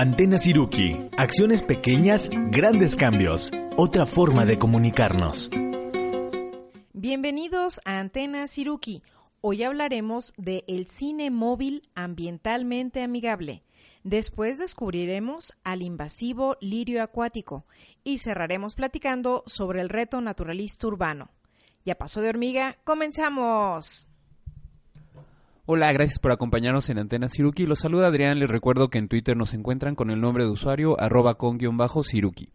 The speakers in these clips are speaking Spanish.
Antena Siruki. Acciones pequeñas, grandes cambios. Otra forma de comunicarnos. Bienvenidos a Antena Siruki. Hoy hablaremos de el cine móvil ambientalmente amigable. Después descubriremos al invasivo lirio acuático y cerraremos platicando sobre el reto naturalista urbano. Ya paso de hormiga, comenzamos. Hola, gracias por acompañarnos en Antena Siruki. Los saluda Adrián. Les recuerdo que en Twitter nos encuentran con el nombre de usuario arroba con-siruki.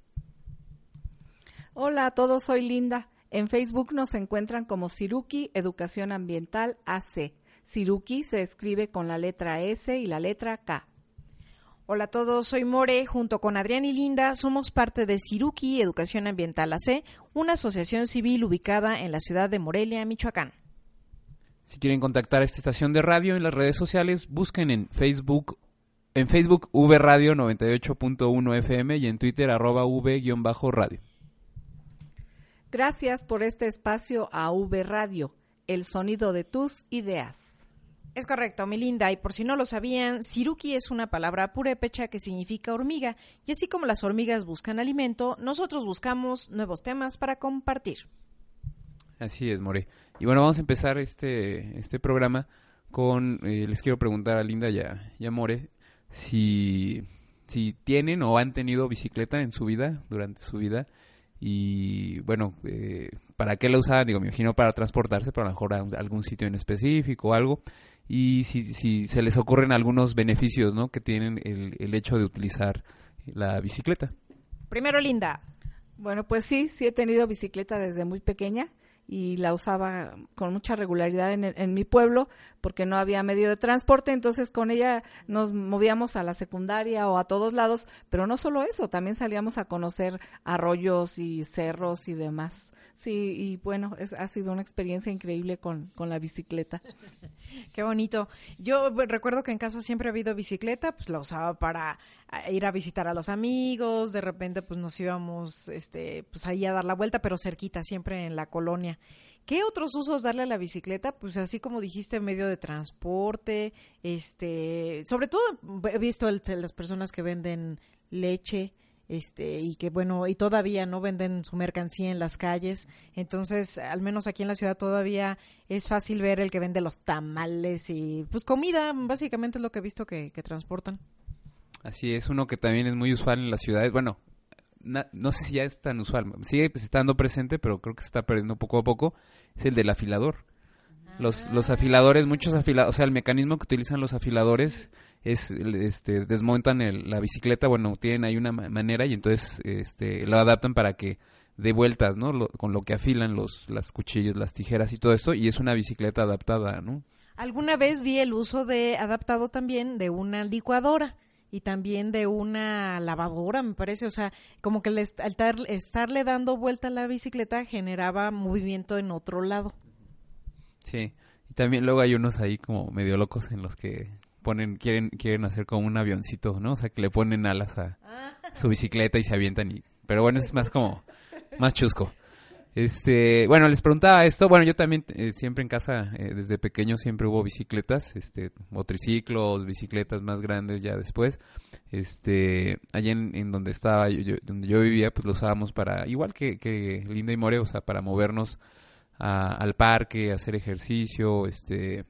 Hola a todos, soy Linda. En Facebook nos encuentran como Siruki Educación Ambiental AC. Siruki se escribe con la letra S y la letra K. Hola a todos, soy More. Junto con Adrián y Linda somos parte de Siruki Educación Ambiental AC, una asociación civil ubicada en la ciudad de Morelia, Michoacán. Si quieren contactar a esta estación de radio en las redes sociales, busquen en Facebook, en Facebook V Radio 98.1 FM y en Twitter arroba V-radio. Gracias por este espacio a V Radio, el sonido de tus ideas. Es correcto, mi linda, y por si no lo sabían, siruki es una palabra purépecha que significa hormiga, y así como las hormigas buscan alimento, nosotros buscamos nuevos temas para compartir. Así es, More. Y bueno, vamos a empezar este, este programa con, eh, les quiero preguntar a Linda y a, More si, si tienen o han tenido bicicleta en su vida, durante su vida, y bueno, eh, ¿para qué la usaban? Digo, me imagino para transportarse, pero a lo mejor a algún sitio en específico o algo, y si, si se les ocurren algunos beneficios, ¿no? Que tienen el, el hecho de utilizar la bicicleta. Primero, Linda. Bueno, pues sí, sí he tenido bicicleta desde muy pequeña y la usaba con mucha regularidad en, mi pueblo porque no había medio de transporte, entonces con ella nos movíamos a la secundaria o a todos lados, pero no solo eso, también salíamos a conocer arroyos y cerros y demás. Sí, y bueno, es, ha sido una experiencia increíble con, con la bicicleta. Qué bonito. Yo recuerdo que en casa siempre ha habido bicicleta, pues la usaba para ir a visitar a los amigos, de repente pues nos íbamos este pues ahí a dar la vuelta, pero cerquita, siempre en la colonia. ¿Qué otros usos darle a la bicicleta? Pues así como dijiste, medio de transporte, este, sobre todo he visto las personas que venden leche, este y que bueno y todavía no venden su mercancía en las calles. Entonces al menos aquí en la ciudad todavía es fácil ver el que vende los tamales y pues comida básicamente es lo que he visto que, transportan. Así es uno que también es muy usual en las ciudades bueno no sé si ya es tan usual sigue pues, estando presente pero creo que se está perdiendo poco a poco es el del afilador. Los, los afiladores, muchos afiladores, o sea, el mecanismo que utilizan los afiladores es este desmontan la bicicleta, bueno, tienen ahí una manera y entonces este lo adaptan para que dé vueltas, ¿no? con lo que afilan los las cuchillos, las tijeras y todo esto y es una bicicleta adaptada, ¿no? Alguna vez vi el uso de adaptado también de una licuadora y también de una lavadora, me parece, o sea, como que al estarle dando vuelta a la bicicleta generaba movimiento en otro lado. Sí, y también luego hay unos ahí como medio locos en los que ponen, quieren, quieren hacer como un avioncito, ¿no? O sea, que le ponen alas a ah. su bicicleta y se avientan y, pero bueno, es más como, más chusco. Este, bueno, les preguntaba esto, bueno, yo también eh, siempre en casa, eh, desde pequeño siempre hubo bicicletas, este, motriciclos, bicicletas más grandes ya después, este, allá en, donde estaba, yo, donde yo vivía, pues lo usábamos para, igual que, que Linda y More, o sea, para movernos al parque, hacer ejercicio, este,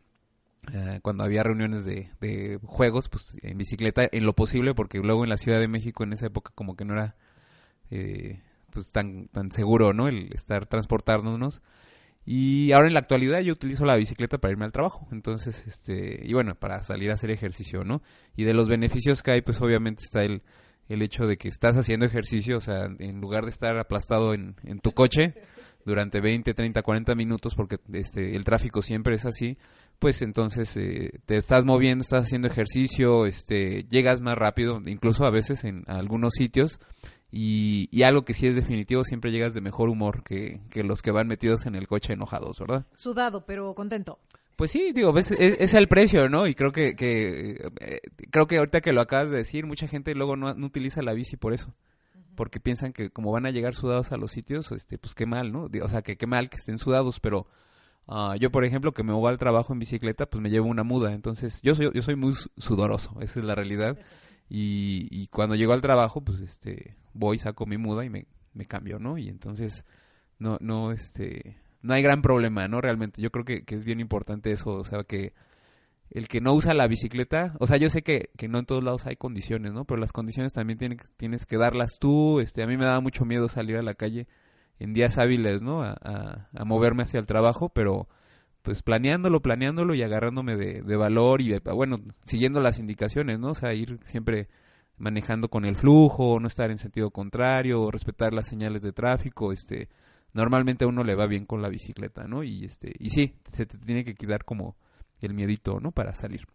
eh, cuando había reuniones de, juegos, pues en bicicleta, en lo posible, porque luego en la Ciudad de México en esa época como que no era eh, pues tan, tan seguro, ¿no? El estar transportándonos. Y ahora en la actualidad yo utilizo la bicicleta para irme al trabajo, entonces, este, y bueno, para salir a hacer ejercicio, ¿no? Y de los beneficios que hay, pues obviamente está el, el hecho de que estás haciendo ejercicio, o sea, en lugar de estar aplastado en, en tu coche durante 20, 30, 40 minutos, porque este, el tráfico siempre es así, pues entonces eh, te estás moviendo, estás haciendo ejercicio, este, llegas más rápido, incluso a veces en algunos sitios, y, y, algo que sí es definitivo, siempre llegas de mejor humor que, que, los que van metidos en el coche enojados, ¿verdad? Sudado, pero contento. Pues sí, digo, ves, es, el precio, ¿no? Y creo que, que eh, creo que ahorita que lo acabas de decir, mucha gente luego no, no utiliza la bici por eso porque piensan que como van a llegar sudados a los sitios, este, pues qué mal, ¿no? O sea, que qué mal que estén sudados, pero uh, yo, por ejemplo, que me voy al trabajo en bicicleta, pues me llevo una muda, entonces yo soy, yo soy muy sudoroso, esa es la realidad. Y, y cuando llego al trabajo, pues este, voy, saco mi muda y me, me cambio, ¿no? Y entonces, no, no, este, no hay gran problema, ¿no? Realmente, yo creo que, que es bien importante eso, o sea, que el que no usa la bicicleta, o sea, yo sé que, que no en todos lados hay condiciones, ¿no? Pero las condiciones también tienen, tienes que darlas tú, este, a mí me daba mucho miedo salir a la calle en días hábiles, ¿no? A, moverme hacia el trabajo, pero pues planeándolo, planeándolo y agarrándome de, de valor y, bueno, siguiendo las indicaciones, ¿no? O sea, ir siempre manejando con el flujo, no estar en sentido contrario, respetar las señales de tráfico, este, normalmente a uno le va bien con la bicicleta, ¿no? Y este, y sí, se te tiene que quitar como el miedito, ¿no? Para salir.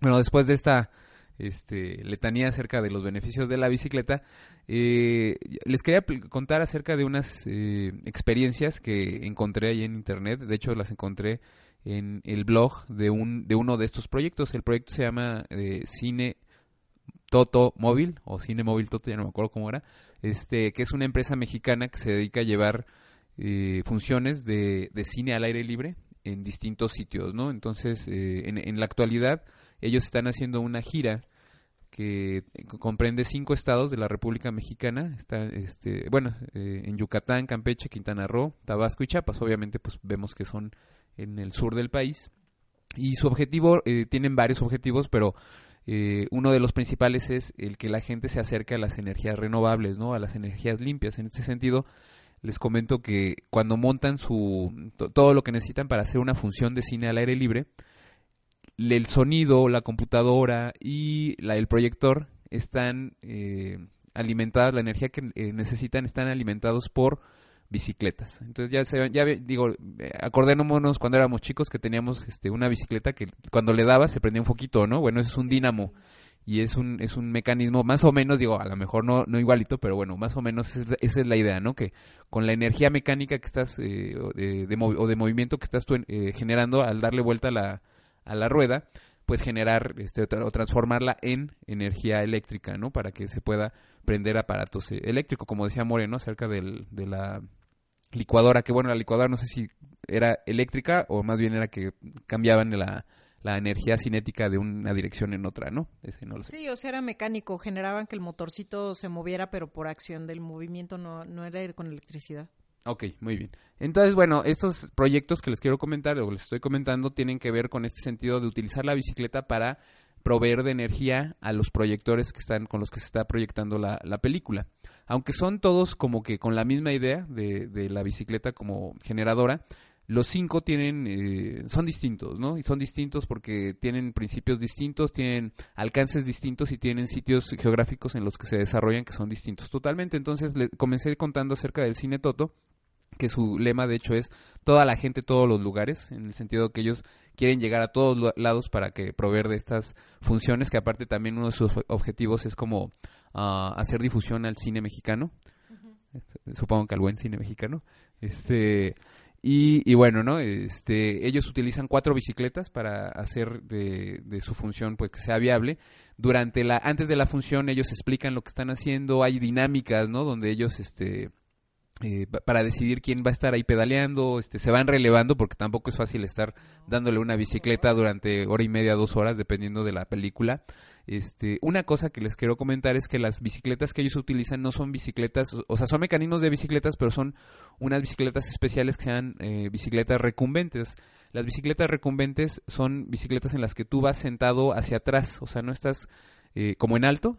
Bueno, después de esta este, letanía acerca de los beneficios de la bicicleta, eh, les quería contar acerca de unas eh, experiencias que encontré ahí en internet. De hecho, las encontré en el blog de, un, de uno de estos proyectos. El proyecto se llama eh, Cine Toto Móvil o Cine Móvil Toto, ya no me acuerdo cómo era, este, que es una empresa mexicana que se dedica a llevar eh, funciones de, de, cine al aire libre en distintos sitios, ¿no? Entonces, eh, en, en, la actualidad, ellos están haciendo una gira que comprende cinco estados de la República Mexicana, está, este, bueno, eh, en Yucatán, Campeche, Quintana Roo, Tabasco y Chiapas, obviamente, pues vemos que son en el sur del país. Y su objetivo, eh, tienen varios objetivos, pero eh, uno de los principales es el que la gente se acerque a las energías renovables, ¿no? A las energías limpias. En este sentido, les comento que cuando montan su todo lo que necesitan para hacer una función de cine al aire libre, el sonido, la computadora y la, el proyector están eh, alimentadas, la energía que eh, necesitan están alimentados por bicicletas. Entonces ya se, digo, acordémonos cuando éramos chicos que teníamos este una bicicleta que cuando le daba se prendía un foquito, ¿no? Bueno, ese es un dínamo y es un es un mecanismo más o menos, digo, a lo mejor no no igualito, pero bueno, más o menos es, esa es la idea, ¿no? Que con la energía mecánica que estás eh, de, de, o de movimiento que estás tú, eh, generando al darle vuelta a la a la rueda, pues generar este, o transformarla en energía eléctrica, ¿no? Para que se pueda prender aparatos eléctricos, como decía Moreno acerca del, de la licuadora, que bueno, la licuadora no sé si era eléctrica o más bien era que cambiaban la, la energía cinética de una dirección en otra, ¿no? Ese no lo sé. Sí, o sea, era mecánico, generaban que el motorcito se moviera, pero por acción del movimiento, no, no era con electricidad. Ok, muy bien. Entonces, bueno, estos proyectos que les quiero comentar o les estoy comentando tienen que ver con este sentido de utilizar la bicicleta para proveer de energía a los proyectores que están con los que se está proyectando la, la película. Aunque son todos como que con la misma idea de, de la bicicleta como generadora, los cinco tienen eh, son distintos, ¿no? Y son distintos porque tienen principios distintos, tienen alcances distintos y tienen sitios geográficos en los que se desarrollan que son distintos totalmente. Entonces, le comencé contando acerca del cine Toto que su lema de hecho es toda la gente, todos los lugares, en el sentido que ellos quieren llegar a todos lados para que proveer de estas funciones, que aparte también uno de sus objetivos es como uh, hacer difusión al cine mexicano, uh -huh. supongo que al buen cine mexicano, este y, y, bueno, ¿no? Este, ellos utilizan cuatro bicicletas para hacer de, de, su función pues que sea viable. Durante la, antes de la función ellos explican lo que están haciendo, hay dinámicas, ¿no? Donde ellos este eh, para decidir quién va a estar ahí pedaleando, este, se van relevando porque tampoco es fácil estar dándole una bicicleta durante hora y media, dos horas, dependiendo de la película. Este, una cosa que les quiero comentar es que las bicicletas que ellos utilizan no son bicicletas, o sea, son mecanismos de bicicletas, pero son unas bicicletas especiales que sean eh, bicicletas recumbentes. Las bicicletas recumbentes son bicicletas en las que tú vas sentado hacia atrás, o sea, no estás eh, como en alto,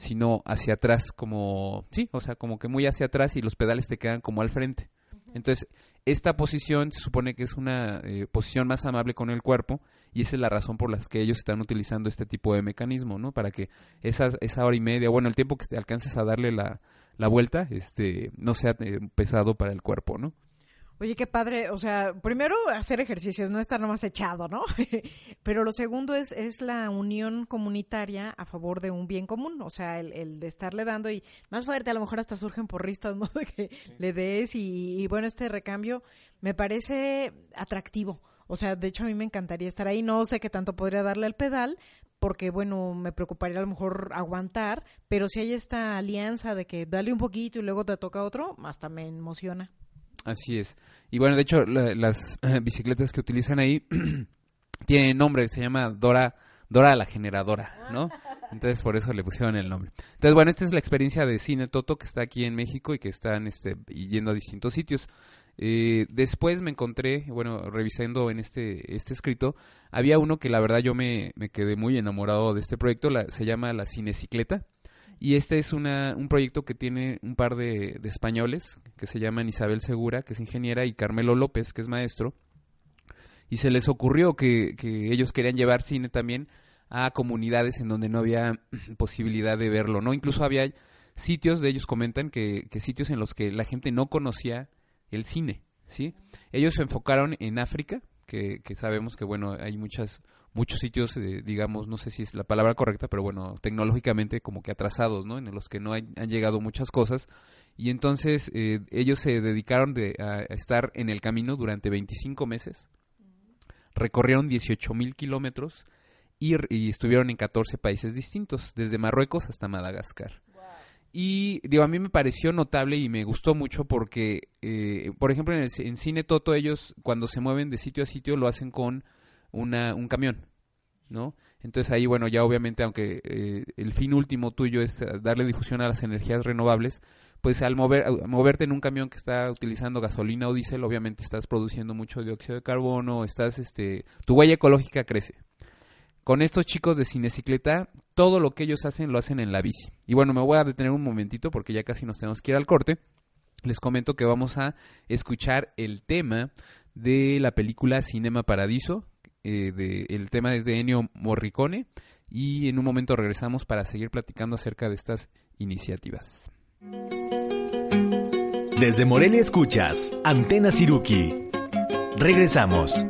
sino hacia atrás, como, sí, o sea, como que muy hacia atrás y los pedales te quedan como al frente. Entonces, esta posición se supone que es una eh, posición más amable con el cuerpo y esa es la razón por la que ellos están utilizando este tipo de mecanismo, ¿no? Para que esa, esa hora y media, bueno, el tiempo que te alcances a darle la, la vuelta, este, no sea eh, pesado para el cuerpo, ¿no? Oye, qué padre, o sea, primero hacer ejercicios, no estar nomás echado, ¿no? Pero lo segundo es, es la unión comunitaria a favor de un bien común, o sea, el, el de estarle dando y más fuerte, a lo mejor hasta surgen porristas, ¿no? De que sí. le des y, y, bueno, este recambio me parece atractivo. O sea, de hecho a mí me encantaría estar ahí, no sé qué tanto podría darle al pedal, porque bueno, me preocuparía a lo mejor aguantar, pero si hay esta alianza de que dale un poquito y luego te toca otro, hasta me emociona. Así es. Y bueno, de hecho, la, las uh, bicicletas que utilizan ahí tienen nombre, se llama Dora, Dora la generadora, ¿no? Entonces por eso le pusieron el nombre. Entonces bueno, esta es la experiencia de Cine Toto que está aquí en México y que están este, yendo a distintos sitios. Eh, después me encontré, bueno, revisando en este, este escrito, había uno que la verdad yo me, me quedé muy enamorado de este proyecto, la, se llama La Cinecicleta. Y este es una, un proyecto que tiene un par de, de españoles que se llaman Isabel Segura, que es ingeniera, y Carmelo López, que es maestro. Y se les ocurrió que, que ellos querían llevar cine también a comunidades en donde no había posibilidad de verlo, ¿no? Incluso había sitios, de ellos comentan que, que sitios en los que la gente no conocía el cine, ¿sí? Ellos se enfocaron en África, que, que sabemos que, bueno, hay muchas muchos sitios, eh, digamos, no sé si es la palabra correcta, pero bueno, tecnológicamente como que atrasados, ¿no? En los que no han llegado muchas cosas. Y entonces eh, ellos se dedicaron de, a, estar en el camino durante 25 meses. Recorrieron 18 mil kilómetros y, y, estuvieron en 14 países distintos, desde Marruecos hasta Madagascar. Y digo, a mí me pareció notable y me gustó mucho porque, eh, por ejemplo, en, el, en Cine Toto ellos cuando se mueven de sitio a sitio lo hacen con una, un camión, ¿no? Entonces ahí, bueno, ya obviamente, aunque eh, el fin último tuyo es darle difusión a las energías renovables, pues al mover, moverte en un camión que está utilizando gasolina o diésel, obviamente estás produciendo mucho dióxido de carbono, estás, este, tu huella ecológica crece. Con estos chicos de cinecicleta, todo lo que ellos hacen lo hacen en la bici. Y bueno, me voy a detener un momentito porque ya casi nos tenemos que ir al corte. Les comento que vamos a escuchar el tema de la película Cinema Paradiso, eh, de, el tema es de Ennio Morricone y en un momento regresamos para seguir platicando acerca de estas iniciativas. Desde Morelia escuchas Antena Siruki. Regresamos.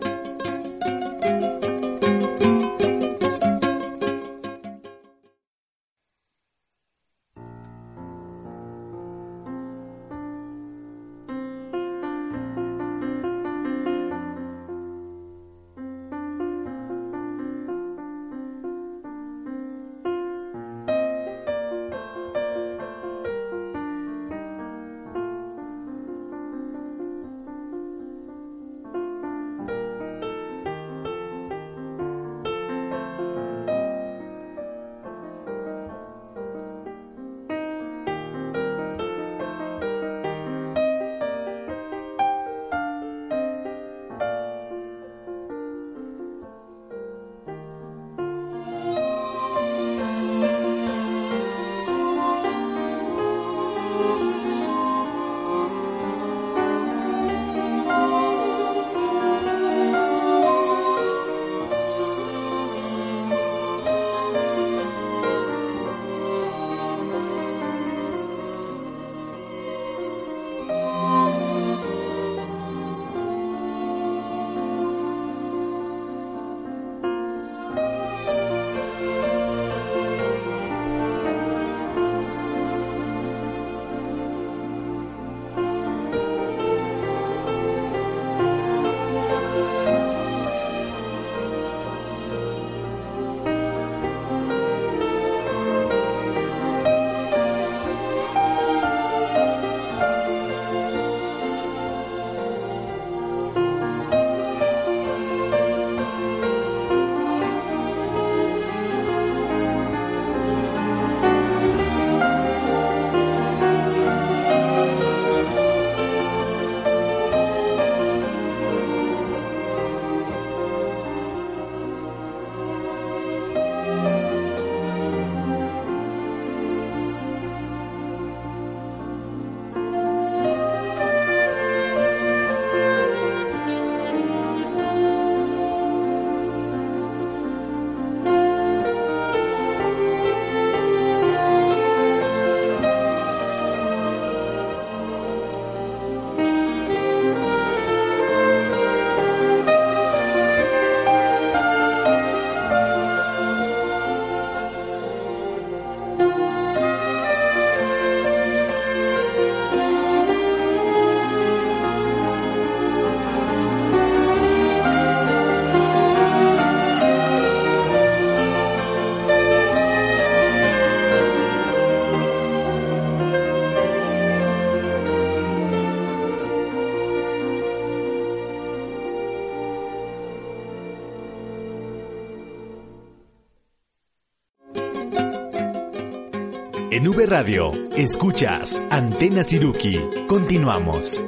En V Radio, escuchas Antena Siruki. Continuamos.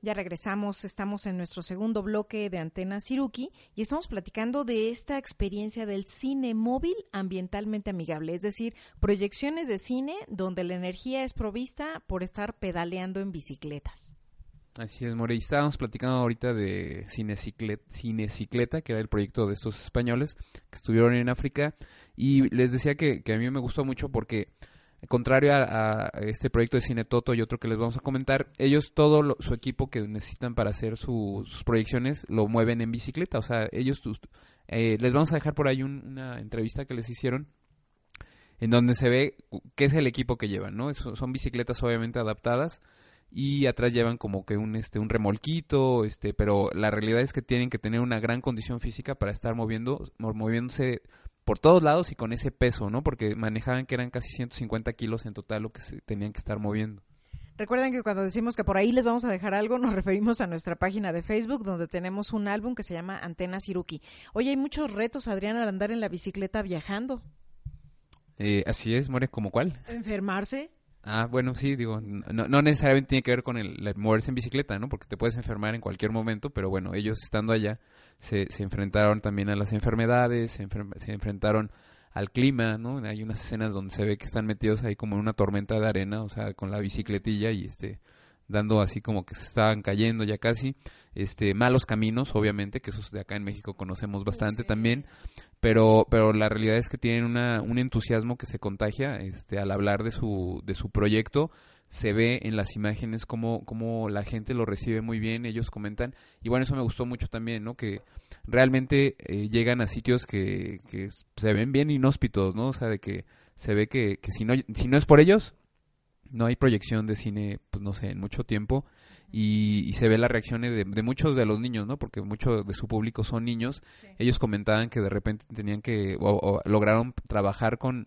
Ya regresamos, estamos en nuestro segundo bloque de Antena Siruki y estamos platicando de esta experiencia del cine móvil ambientalmente amigable, es decir, proyecciones de cine donde la energía es provista por estar pedaleando en bicicletas. Así es, More. Y estábamos platicando ahorita de Cinecicleta, que era el proyecto de estos españoles que estuvieron en África. Y les decía que, que a mí me gustó mucho porque contrario a, este proyecto de Cine Toto y otro que les vamos a comentar, ellos todo su equipo que necesitan para hacer sus proyecciones lo mueven en bicicleta. O sea, ellos eh, les vamos a dejar por ahí una entrevista que les hicieron en donde se ve qué es el equipo que llevan, ¿no? son bicicletas obviamente adaptadas y atrás llevan como que un este un remolquito, este, pero la realidad es que tienen que tener una gran condición física para estar moviendo moviéndose por todos lados y con ese peso, ¿no? Porque manejaban que eran casi 150 kilos en total lo que se tenían que estar moviendo. Recuerden que cuando decimos que por ahí les vamos a dejar algo, nos referimos a nuestra página de Facebook, donde tenemos un álbum que se llama Antena Siruki. Oye, hay muchos retos, Adrián, al andar en la bicicleta viajando. Eh, así es, More, ¿como cuál? Enfermarse. Ah, bueno, sí, digo, no, necesariamente tiene que ver con el, moverse en bicicleta, ¿no? Porque te puedes enfermar en cualquier momento, pero bueno, ellos estando allá se, se enfrentaron también a las enfermedades, se, se, enfrentaron al clima, ¿no? Hay unas escenas donde se ve que están metidos ahí como en una tormenta de arena, o sea, con la bicicletilla y este dando así como que se estaban cayendo ya casi, este malos caminos, obviamente, que esos de acá en México conocemos bastante también, pero pero la realidad es que tienen una, un entusiasmo que se contagia este al hablar de su de su proyecto se ve en las imágenes como, como la gente lo recibe muy bien, ellos comentan, y bueno, eso me gustó mucho también, ¿no? Que realmente eh, llegan a sitios que, que se ven bien inhóspitos, ¿no? O sea, de que se ve que, que si, no, si no es por ellos, no hay proyección de cine, pues no sé, en mucho tiempo, y, se ve las reacciones de, de, muchos de los niños, ¿no? Porque mucho de su público son niños, ellos comentaban que de repente tenían que, o lograron trabajar con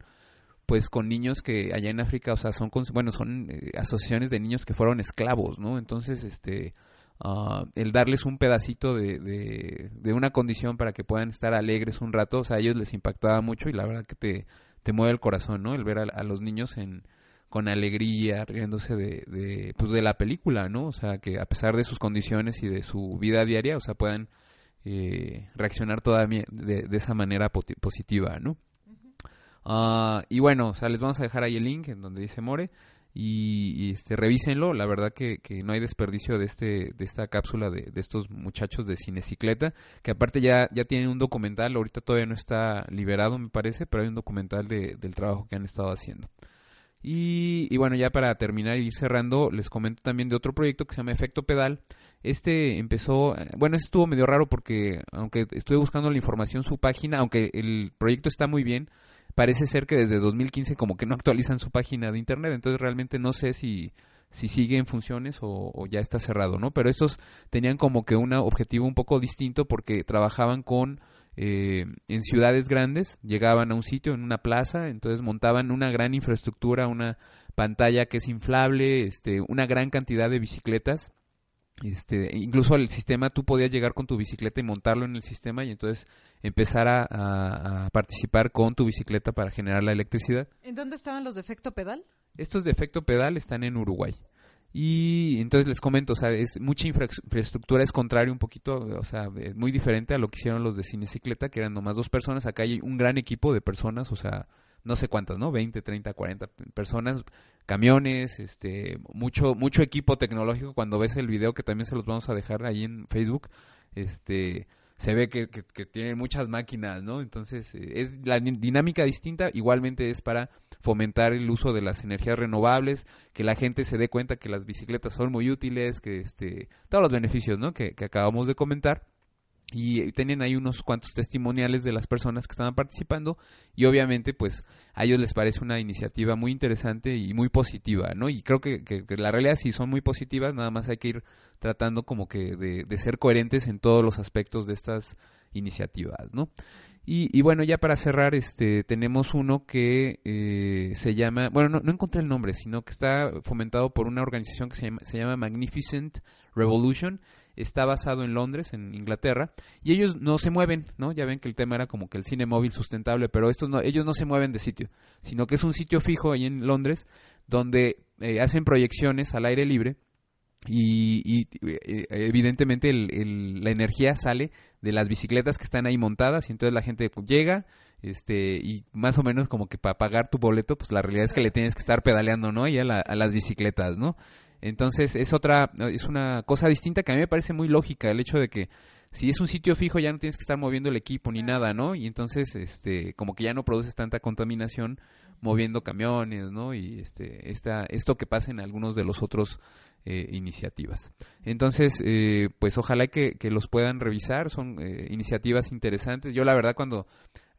pues con niños que allá en África, o sea, son, bueno, son eh, asociaciones de niños que fueron esclavos, ¿no? Entonces, este, uh, el darles un pedacito de, de, una condición para que puedan estar alegres un rato, o sea, a ellos les impactaba mucho y la verdad que te, te mueve el corazón, ¿no? El ver a, los niños en con alegría, riéndose de, de, pues de la película, ¿no? O sea, que a pesar de sus condiciones y de su vida diaria, o sea, puedan eh, reaccionar todavía de, de esa manera positiva, ¿no? Ah, y bueno, o sea, les vamos a dejar ahí el link en donde dice More. Y, este revísenlo, la verdad que, que, no hay desperdicio de este de esta cápsula de, de, estos muchachos de Cinecicleta, que aparte ya, ya tienen un documental, ahorita todavía no está liberado me parece, pero hay un documental de, del trabajo que han estado haciendo. Y, y, bueno, ya para terminar y ir cerrando, les comento también de otro proyecto que se llama Efecto Pedal. Este empezó, eh, bueno, estuvo medio raro porque aunque estuve buscando la información, su página, aunque el proyecto está muy bien, parece ser que desde 2015 como que no actualizan su página de internet, entonces realmente no sé si si sigue en funciones o, ya está cerrado, ¿no? Pero estos tenían como que un objetivo un poco distinto porque trabajaban con eh, en ciudades grandes, llegaban a un sitio, en una plaza, entonces montaban una gran infraestructura, una pantalla que es inflable, este, una gran cantidad de bicicletas este, incluso el sistema tú podías llegar con tu bicicleta y montarlo en el sistema y entonces empezar a, participar con tu bicicleta para generar la electricidad. ¿En dónde estaban los de efecto pedal? Estos de efecto pedal están en Uruguay. Y entonces les comento, o sea, es mucha infraestructura, es contrario un poquito, o sea, es muy diferente a lo que hicieron los de Cinecicleta, que eran nomás dos personas. Acá hay un gran equipo de personas, o sea, no sé cuántas, ¿no? 20, 30, 40 personas, camiones, este, mucho, mucho equipo tecnológico. Cuando ves el video, que también se los vamos a dejar ahí en Facebook, este, se ve que, que, tienen muchas máquinas, ¿no? Entonces, eh, es la dinámica distinta, igualmente es para fomentar el uso de las energías renovables, que la gente se dé cuenta que las bicicletas son muy útiles, que este, todos los beneficios, ¿no? Que, que acabamos de comentar y tenían ahí unos cuantos testimoniales de las personas que estaban participando y obviamente pues a ellos les parece una iniciativa muy interesante y muy positiva, ¿no? Y creo que, la realidad sí son muy positivas, nada más hay que ir tratando como que de, ser coherentes en todos los aspectos de estas iniciativas, ¿no? Y, bueno, ya para cerrar, este, tenemos uno que eh, se llama, bueno, no, no, encontré el nombre, sino que está fomentado por una organización que se llama, se llama Magnificent Revolution está basado en Londres, en Inglaterra, y ellos no se mueven, ¿no? Ya ven que el tema era como que el cine móvil sustentable, pero estos no, ellos no se mueven de sitio, sino que es un sitio fijo ahí en Londres donde eh, hacen proyecciones al aire libre y, eh, evidentemente la energía sale de las bicicletas que están ahí montadas y entonces la gente llega este y más o menos como que para pagar tu boleto pues la realidad es que le tienes que estar pedaleando no y a, a las bicicletas no entonces es otra es una cosa distinta que a mí me parece muy lógica el hecho de que si es un sitio fijo ya no tienes que estar moviendo el equipo ni nada, ¿no? Y entonces, este, como que ya no produces tanta contaminación moviendo camiones, ¿no? Y este, esta, esto que pasa en algunos de los otros eh, iniciativas. Entonces, eh, pues ojalá que, que, los puedan revisar, son eh, iniciativas interesantes. Yo la verdad cuando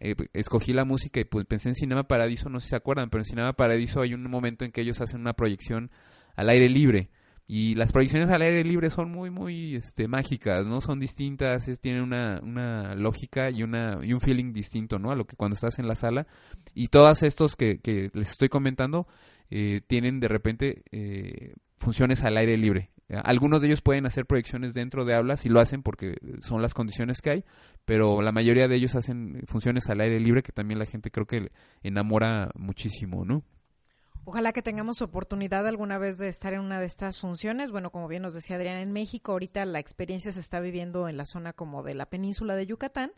eh, escogí la música y pues pensé en Cinema Paradiso, no sé si se acuerdan, pero en Cinema Paradiso hay un momento en que ellos hacen una proyección al aire libre y las proyecciones al aire libre son muy, muy este, mágicas, ¿no? Son distintas, tienen una, una lógica y, una, y un feeling distinto, ¿no? A lo que cuando estás en la sala. Y todos estos que, que les estoy comentando eh, tienen de repente eh, funciones al aire libre. Algunos de ellos pueden hacer proyecciones dentro de aulas y lo hacen porque son las condiciones que hay, pero la mayoría de ellos hacen funciones al aire libre que también la gente creo que enamora muchísimo, ¿no? Ojalá que tengamos oportunidad alguna vez de estar en una de estas funciones. Bueno, como bien nos decía Adrián, en México ahorita la experiencia se está viviendo en la zona como de la península de Yucatán.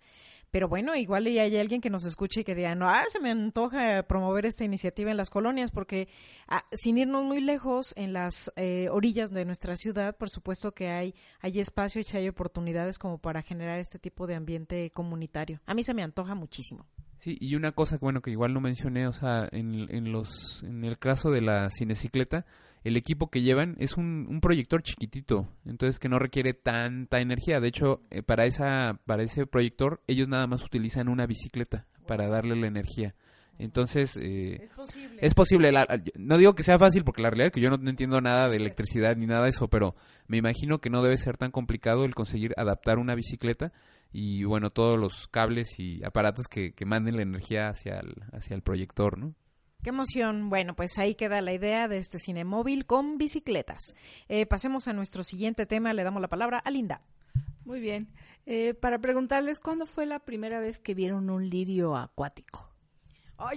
Pero bueno, igual y hay alguien que nos escuche y que diga, no, ah, se me antoja promover esta iniciativa en las colonias, porque ah, sin irnos muy lejos, en las eh, orillas de nuestra ciudad, por supuesto que hay, hay espacio y hay oportunidades como para generar este tipo de ambiente comunitario. A mí se me antoja muchísimo. Sí, y una cosa que bueno que igual no mencioné, o sea, en, en los en el caso de la cinecicleta, el equipo que llevan es un, un proyector chiquitito, entonces que no requiere tanta energía. De hecho, eh, para esa para ese proyector ellos nada más utilizan una bicicleta para darle la energía. Entonces, eh, es posible. Es posible. no digo que sea fácil porque la realidad es que yo no entiendo nada de electricidad ni nada de eso, pero me imagino que no debe ser tan complicado el conseguir adaptar una bicicleta y bueno, todos los cables y aparatos que, que manden la energía hacia el, hacia el proyector, ¿no? Qué emoción. Bueno, pues ahí queda la idea de este cine móvil con bicicletas. Eh, pasemos a nuestro siguiente tema. Le damos la palabra a Linda. Muy bien. Eh, para preguntarles, ¿cuándo fue la primera vez que vieron un lirio acuático?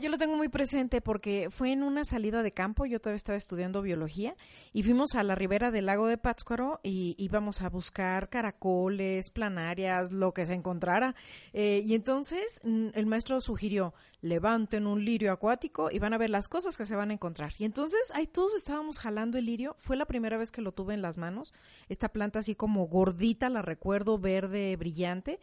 Yo lo tengo muy presente porque fue en una salida de campo, yo todavía estaba estudiando biología y fuimos a la ribera del lago de Pátzcuaro y íbamos a buscar caracoles, planarias, lo que se encontrara. Eh, y entonces mm, el maestro sugirió, levanten un lirio acuático y van a ver las cosas que se van a encontrar. Y entonces ahí todos estábamos jalando el lirio, fue la primera vez que lo tuve en las manos, esta planta así como gordita, la recuerdo, verde, brillante,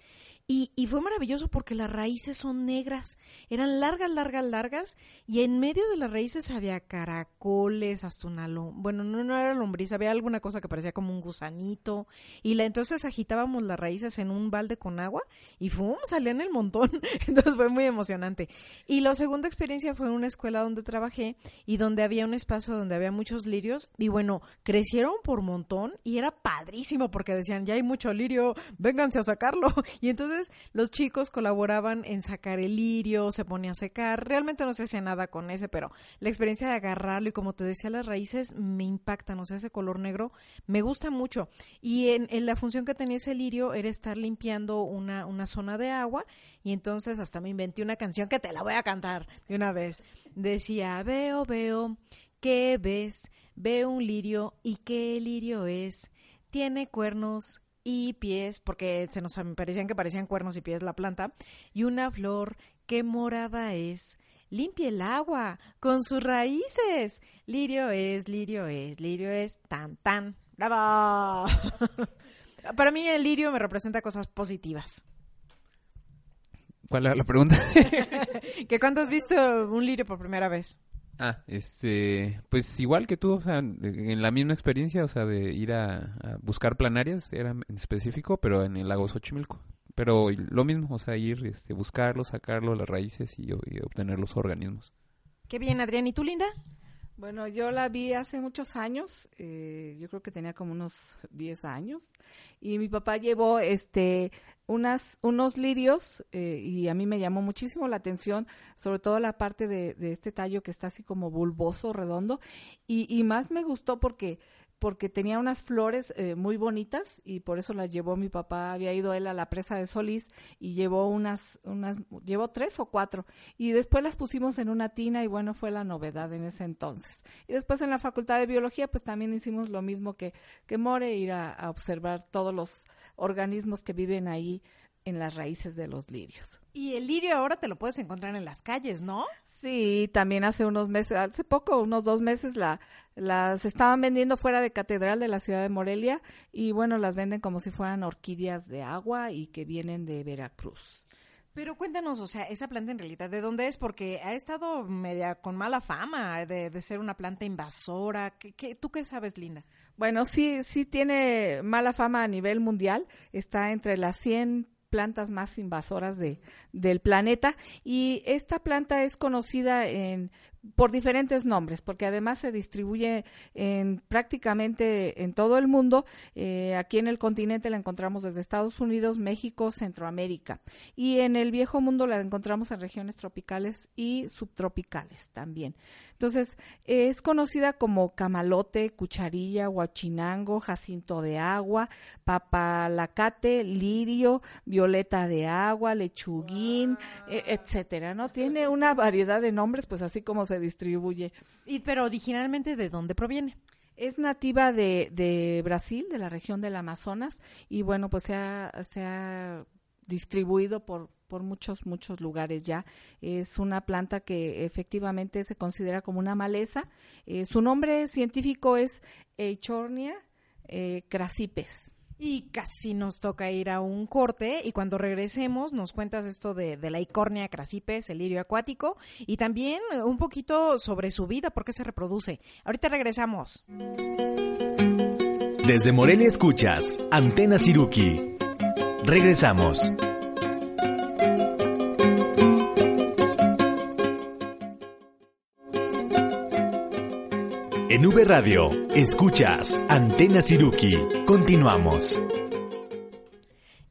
y, y, fue maravilloso porque las raíces son negras, eran largas, largas, largas, y en medio de las raíces había caracoles, hasta una bueno, no, no era lombriz, había alguna cosa que parecía como un gusanito, y la, entonces agitábamos las raíces en un balde con agua, y ¡fum! salían el montón, entonces fue muy emocionante. Y la segunda experiencia fue en una escuela donde trabajé, y donde había un espacio donde había muchos lirios, y bueno, crecieron por montón, y era padrísimo porque decían, ya hay mucho lirio, vénganse a sacarlo, y entonces los chicos colaboraban en sacar el lirio, se ponía a secar. Realmente no se hacía nada con ese, pero la experiencia de agarrarlo y como te decía, las raíces me impactan. O sea, ese color negro me gusta mucho. Y en, la función que tenía ese lirio era estar limpiando una, una zona de agua. Y entonces hasta me inventé una canción que te la voy a cantar de una vez. Decía, veo, veo, ¿qué ves? Veo un lirio y qué lirio es. Tiene cuernos y pies, porque se nos parecían que parecían cuernos y pies la planta, y una flor que morada es. Limpie el agua con sus raíces. Lirio es, lirio es, lirio es, tan, tan. ¡Bravo! Para mí el lirio me representa cosas positivas. ¿Cuál era la pregunta? ¿Que cuándo has visto un lirio por primera vez? Ah, este, pues igual que tú, o sea, en la misma experiencia, o sea, de ir a, buscar planarias, era en específico, pero en el lago Xochimilco. Pero lo mismo, o sea, ir, este, buscarlo, sacarlo, las raíces y, y obtener los organismos. Qué bien, Adrián. ¿Y tú, Linda? Bueno, yo la vi hace muchos años, eh, yo creo que tenía como unos 10 años, y mi papá llevó este unas unos lirios eh, y a mí me llamó muchísimo la atención, sobre todo la parte de, de este tallo que está así como bulboso, redondo, y, y más me gustó porque porque tenía unas flores eh, muy bonitas y por eso las llevó mi papá. Había ido él a la presa de Solís y llevó unas, unas, llevó tres o cuatro. Y después las pusimos en una tina y bueno, fue la novedad en ese entonces. Y después en la facultad de biología, pues también hicimos lo mismo que, que More, ir a observar todos los organismos que viven ahí en las raíces de los lirios. Y el lirio ahora te lo puedes encontrar en las calles, ¿no? Sí, también hace unos meses, hace poco, unos dos meses, la, las estaban vendiendo fuera de Catedral de la ciudad de Morelia y bueno, las venden como si fueran orquídeas de agua y que vienen de Veracruz. Pero cuéntanos, o sea, esa planta en realidad, ¿de dónde es? Porque ha estado media con mala fama de, ser una planta invasora. ¿Qué, qué, tú qué sabes, Linda? Bueno, sí, sí tiene mala fama a nivel mundial. Está entre las 100 plantas más invasoras de, del planeta y esta planta es conocida en por diferentes nombres, porque además se distribuye en prácticamente en todo el mundo. Eh, aquí en el continente la encontramos desde Estados Unidos, México, Centroamérica. Y en el viejo mundo la encontramos en regiones tropicales y subtropicales también. Entonces, es conocida como camalote, cucharilla, huachinango, jacinto de agua, papalacate, lirio, violeta de agua, lechuguín, e, etcétera, ¿no? Tiene una variedad de nombres, pues así como se distribuye. Y pero originalmente de dónde proviene? Es nativa de, de Brasil, de la región del Amazonas, y bueno, pues se ha, se ha distribuido por, por muchos, muchos lugares ya. Es una planta que efectivamente se considera como una maleza. Eh, su nombre científico es Eichornia eh, crasipes. Y casi nos toca ir a un corte y cuando regresemos nos cuentas esto de, la icornia crasipes, el lirio acuático y también un poquito sobre su vida, por qué se reproduce. Ahorita regresamos. Desde Morelia escuchas Antena Siruki. Regresamos. En V Radio, escuchas Antena Siruki. Continuamos.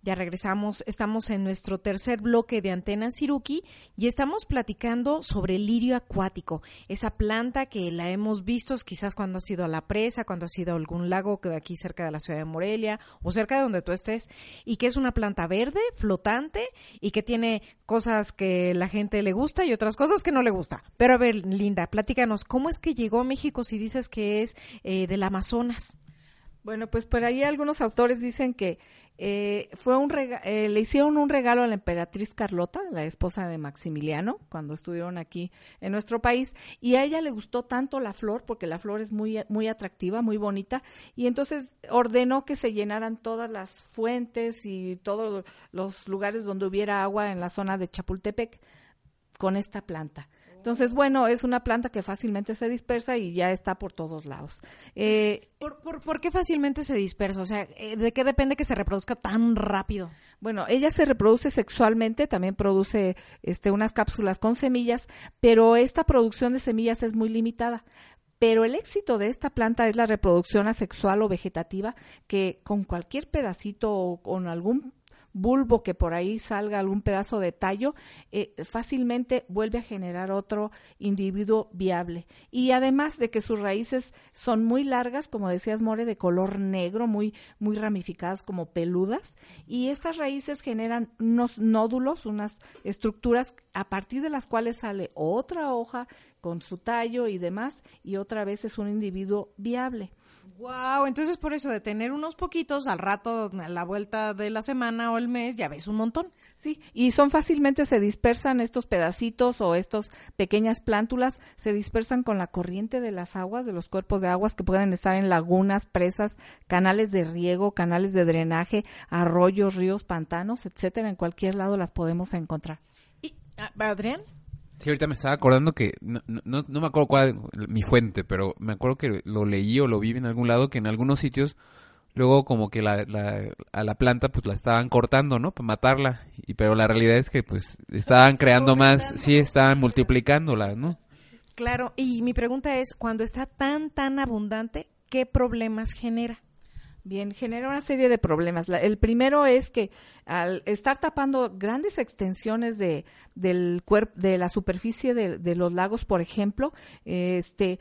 Ya regresamos, estamos en nuestro tercer bloque de Antena Siruki y estamos platicando sobre el lirio acuático, esa planta que la hemos visto quizás cuando has ido a la presa, cuando has ido a algún lago que de aquí cerca de la ciudad de Morelia o cerca de donde tú estés, y que es una planta verde, flotante y que tiene cosas que la gente le gusta y otras cosas que no le gusta. Pero a ver, Linda, platícanos, ¿cómo es que llegó a México si dices que es eh, del Amazonas? Bueno, pues por ahí algunos autores dicen que eh, fue un eh, le hicieron un regalo a la emperatriz Carlota, la esposa de Maximiliano, cuando estuvieron aquí en nuestro país, y a ella le gustó tanto la flor, porque la flor es muy, muy atractiva, muy bonita, y entonces ordenó que se llenaran todas las fuentes y todos los lugares donde hubiera agua en la zona de Chapultepec con esta planta. Entonces, bueno, es una planta que fácilmente se dispersa y ya está por todos lados. Eh, ¿Por, por, qué fácilmente se dispersa? O sea, eh, ¿de qué depende que se reproduzca tan rápido? Bueno, ella se reproduce sexualmente, también produce este, unas cápsulas con semillas, pero esta producción de semillas es muy limitada pero el éxito de esta planta es la reproducción asexual o vegetativa, que con cualquier pedacito o con algún bulbo que por ahí salga algún pedazo de tallo, eh, fácilmente vuelve a generar otro individuo viable. Y además de que sus raíces son muy largas, como decías, More, de color negro, muy, muy ramificadas como peludas, y estas raíces generan unos nódulos, unas estructuras a partir de las cuales sale otra hoja con su tallo y demás, y otra vez es un individuo viable. Wow, entonces por eso de tener unos poquitos al rato, a la vuelta de la semana o el mes, ya ves un montón. Sí, y son fácilmente se dispersan estos pedacitos o estos pequeñas plántulas, se dispersan con la corriente de las aguas, de los cuerpos de aguas que pueden estar en lagunas, presas, canales de riego, canales de drenaje, arroyos, ríos, pantanos, etcétera, en cualquier lado las podemos encontrar. ¿Y Adrián? Sí, ahorita me estaba acordando que no, no, no me acuerdo cuál mi fuente, pero me acuerdo que lo leí o lo vi en algún lado que en algunos sitios luego como que la, la, a la planta pues la estaban cortando, ¿no? Para matarla. Y pero la realidad es que pues estaban creando más, sí estaban multiplicándola, ¿no? Claro, y mi pregunta es, cuando está tan tan abundante, ¿qué problemas genera? Bien, genera una serie de problemas. el primero es que al estar tapando grandes extensiones de, del cuerpo, de la superficie de, de, los lagos, por ejemplo, este,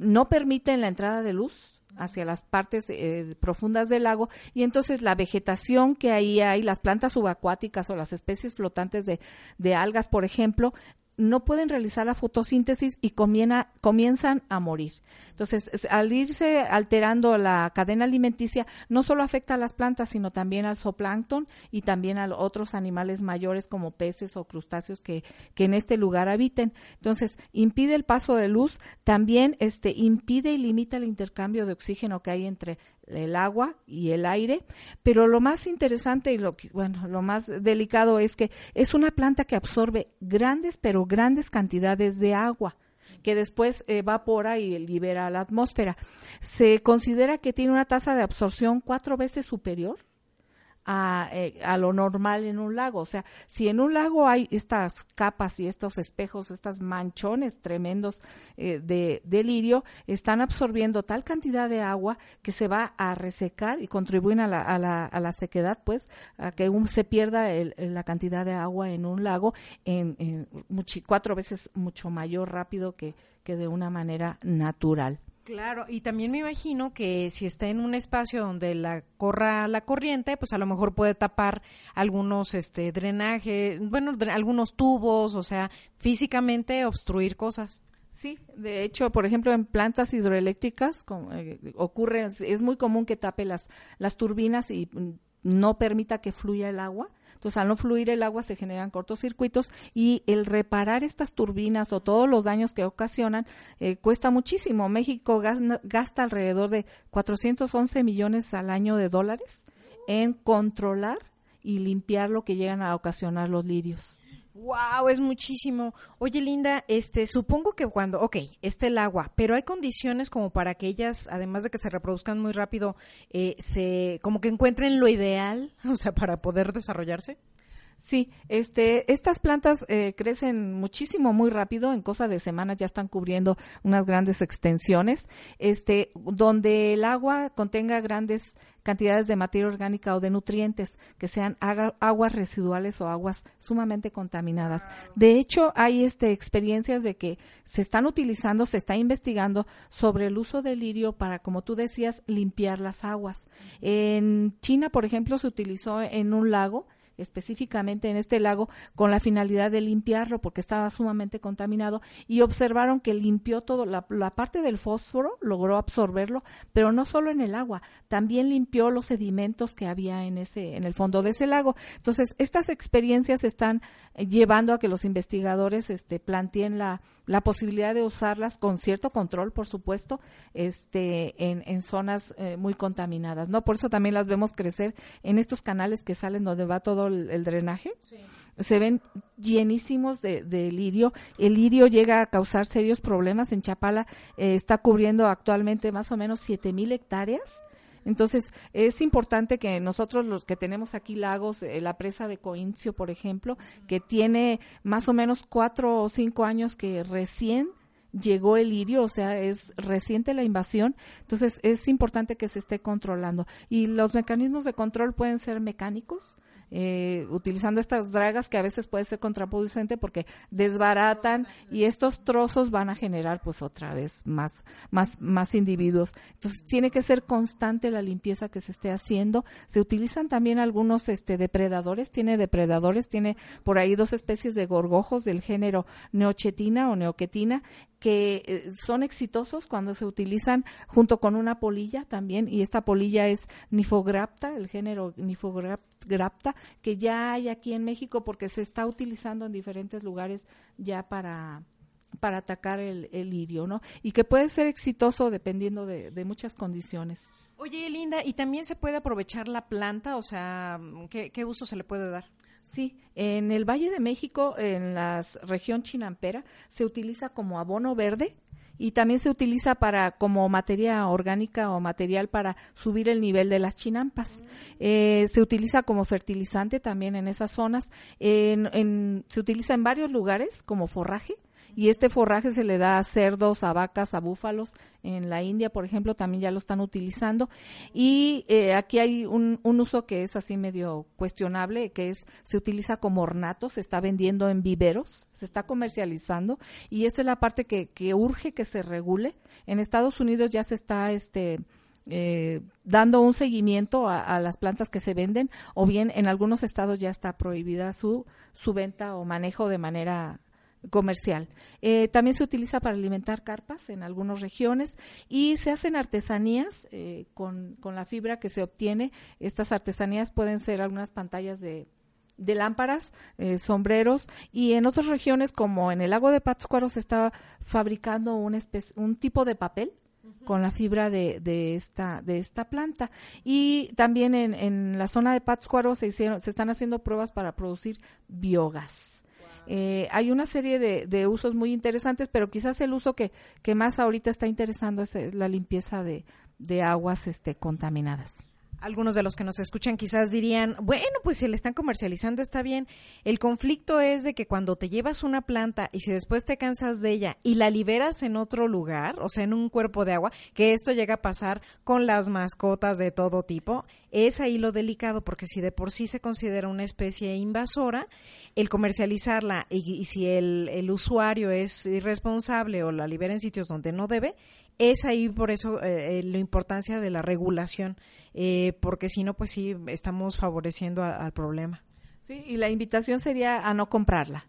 no permiten la entrada de luz hacia las partes eh, profundas del lago y entonces la vegetación que ahí hay, las plantas subacuáticas o las especies flotantes de, de algas, por ejemplo, no pueden realizar la fotosíntesis y comienzan a morir. Entonces, al irse alterando la cadena alimenticia, no solo afecta a las plantas, sino también al zooplancton y también a otros animales mayores como peces o crustáceos que, que en este lugar habiten. Entonces, impide el paso de luz, también este, impide y limita el intercambio de oxígeno que hay entre el agua y el aire, pero lo más interesante y lo bueno, lo más delicado es que es una planta que absorbe grandes pero grandes cantidades de agua que después evapora y libera a la atmósfera. Se considera que tiene una tasa de absorción cuatro veces superior a, eh, a, lo normal en un lago. O sea, si en un lago hay estas capas y estos espejos, estas manchones tremendos eh, de, de, lirio, están absorbiendo tal cantidad de agua que se va a resecar y contribuyen a la, a la, a la sequedad, pues, a que se pierda el, la cantidad de agua en un lago en, en cuatro veces mucho mayor rápido que, que de una manera natural. Claro, y también me imagino que si está en un espacio donde la corra la corriente, pues a lo mejor puede tapar algunos este drenaje, bueno, algunos tubos, o sea, físicamente obstruir cosas. Sí, de hecho, por ejemplo, en plantas hidroeléctricas eh, ocurre, es muy común que tape las, las turbinas y mm, no permita que fluya el agua entonces, al no fluir el agua se generan cortocircuitos y el reparar estas turbinas o todos los daños que ocasionan eh, cuesta muchísimo. México gasta, alrededor de 411 millones al año de dólares en controlar y limpiar lo que llegan a ocasionar los lirios. Wow, es muchísimo. Oye, Linda, este, supongo que cuando, ok, está el agua, pero hay condiciones como para que ellas, además de que se reproduzcan muy rápido, eh, se, como que encuentren lo ideal, o sea, para poder desarrollarse. Sí, este, estas plantas eh, crecen muchísimo, muy rápido. En cosa de semanas ya están cubriendo unas grandes extensiones. Este, donde el agua contenga grandes cantidades de materia orgánica o de nutrientes, que sean aguas residuales o aguas sumamente contaminadas. De hecho, hay este, experiencias de que se están utilizando, se está investigando sobre el uso del lirio para, como tú decías, limpiar las aguas. En China, por ejemplo, se utilizó en un lago específicamente en este lago con la finalidad de limpiarlo porque estaba sumamente contaminado y observaron que limpió todo, la, parte del fósforo logró absorberlo, pero no solo en el agua, también limpió los sedimentos que había en ese, en el fondo de ese lago. Entonces, estas experiencias están eh, llevando a que los investigadores este, planteen la, la posibilidad de usarlas con cierto control, por supuesto, este, en, en zonas eh, muy contaminadas, ¿no? Por eso también las vemos crecer en estos canales que salen donde va todo el, drenaje. Se ven llenísimos de, lirio. El lirio llega a causar serios problemas. En Chapala eh, está cubriendo actualmente más o menos siete mil hectáreas. Entonces, es importante que nosotros los que tenemos aquí lagos, eh, la presa de Coincio, por ejemplo, que tiene más o menos cuatro o cinco años que recién llegó el lirio, o sea, es reciente la invasión, entonces es importante que se esté controlando. Y los mecanismos de control pueden ser mecánicos, eh, utilizando estas dragas que a veces puede ser contraproducente porque desbaratan y estos trozos van a generar pues otra vez más, más, más individuos. Entonces tiene que ser constante la limpieza que se esté haciendo. Se utilizan también algunos este, depredadores, tiene depredadores, tiene por ahí dos especies de gorgojos del género neochetina o neoquetina que eh, son exitosos cuando se utilizan junto con una polilla también, y esta polilla es Nifograpta, el género Nifograpta, que ya hay aquí en México porque se está utilizando en diferentes lugares ya para para atacar el, el lirio, ¿no? Y que puede ser exitoso dependiendo de, muchas condiciones. Oye, Linda, ¿y también se puede aprovechar la planta? O sea, ¿qué, qué uso se le puede dar? Sí, en el Valle de México, en la región chinampera, se utiliza como abono verde y también se utiliza para como materia orgánica o material para subir el nivel de las chinampas. Eh, se utiliza como fertilizante también en esas zonas. En, se utiliza en varios lugares como forraje y este forraje se le da a cerdos, a vacas, a búfalos. En la India, por ejemplo, también ya lo están utilizando. Y eh, aquí hay un, un, uso que es así medio cuestionable, que es se utiliza como ornato, se está vendiendo en viveros, se está comercializando y esta es la parte que, que urge que se regule. En Estados Unidos ya se está este eh, dando un seguimiento a, las plantas que se venden o bien en algunos estados ya está prohibida su, su venta o manejo de manera comercial. Eh, también se utiliza para alimentar carpas en algunas regiones y se hacen artesanías eh, con, con, la fibra que se obtiene. Estas artesanías pueden ser algunas pantallas de, de lámparas, sombreros y en otras regiones como en el lago de Pátzcuaro se está fabricando un, un tipo de papel con la fibra de, de, esta, de esta planta. Y también en, en la zona de Pátzcuaro se, hicieron, se están haciendo pruebas para producir biogás. Eh, hay una serie de, de, usos muy interesantes, pero quizás el uso que, que más ahorita está interesando es la limpieza de, aguas este, contaminadas algunos de los que nos escuchan quizás dirían, bueno, pues si le están comercializando está bien. El conflicto es de que cuando te llevas una planta y si después te cansas de ella y la liberas en otro lugar, o sea, en un cuerpo de agua, que esto llega a pasar con las mascotas de todo tipo, es ahí lo delicado, porque si de por sí se considera una especie invasora, el comercializarla y, si el, el usuario es irresponsable o la libera en sitios donde no debe, es ahí por eso eh, eh, la importancia de la regulación, eh, porque si no, pues sí, estamos favoreciendo al problema. Sí, y la invitación sería a no comprarla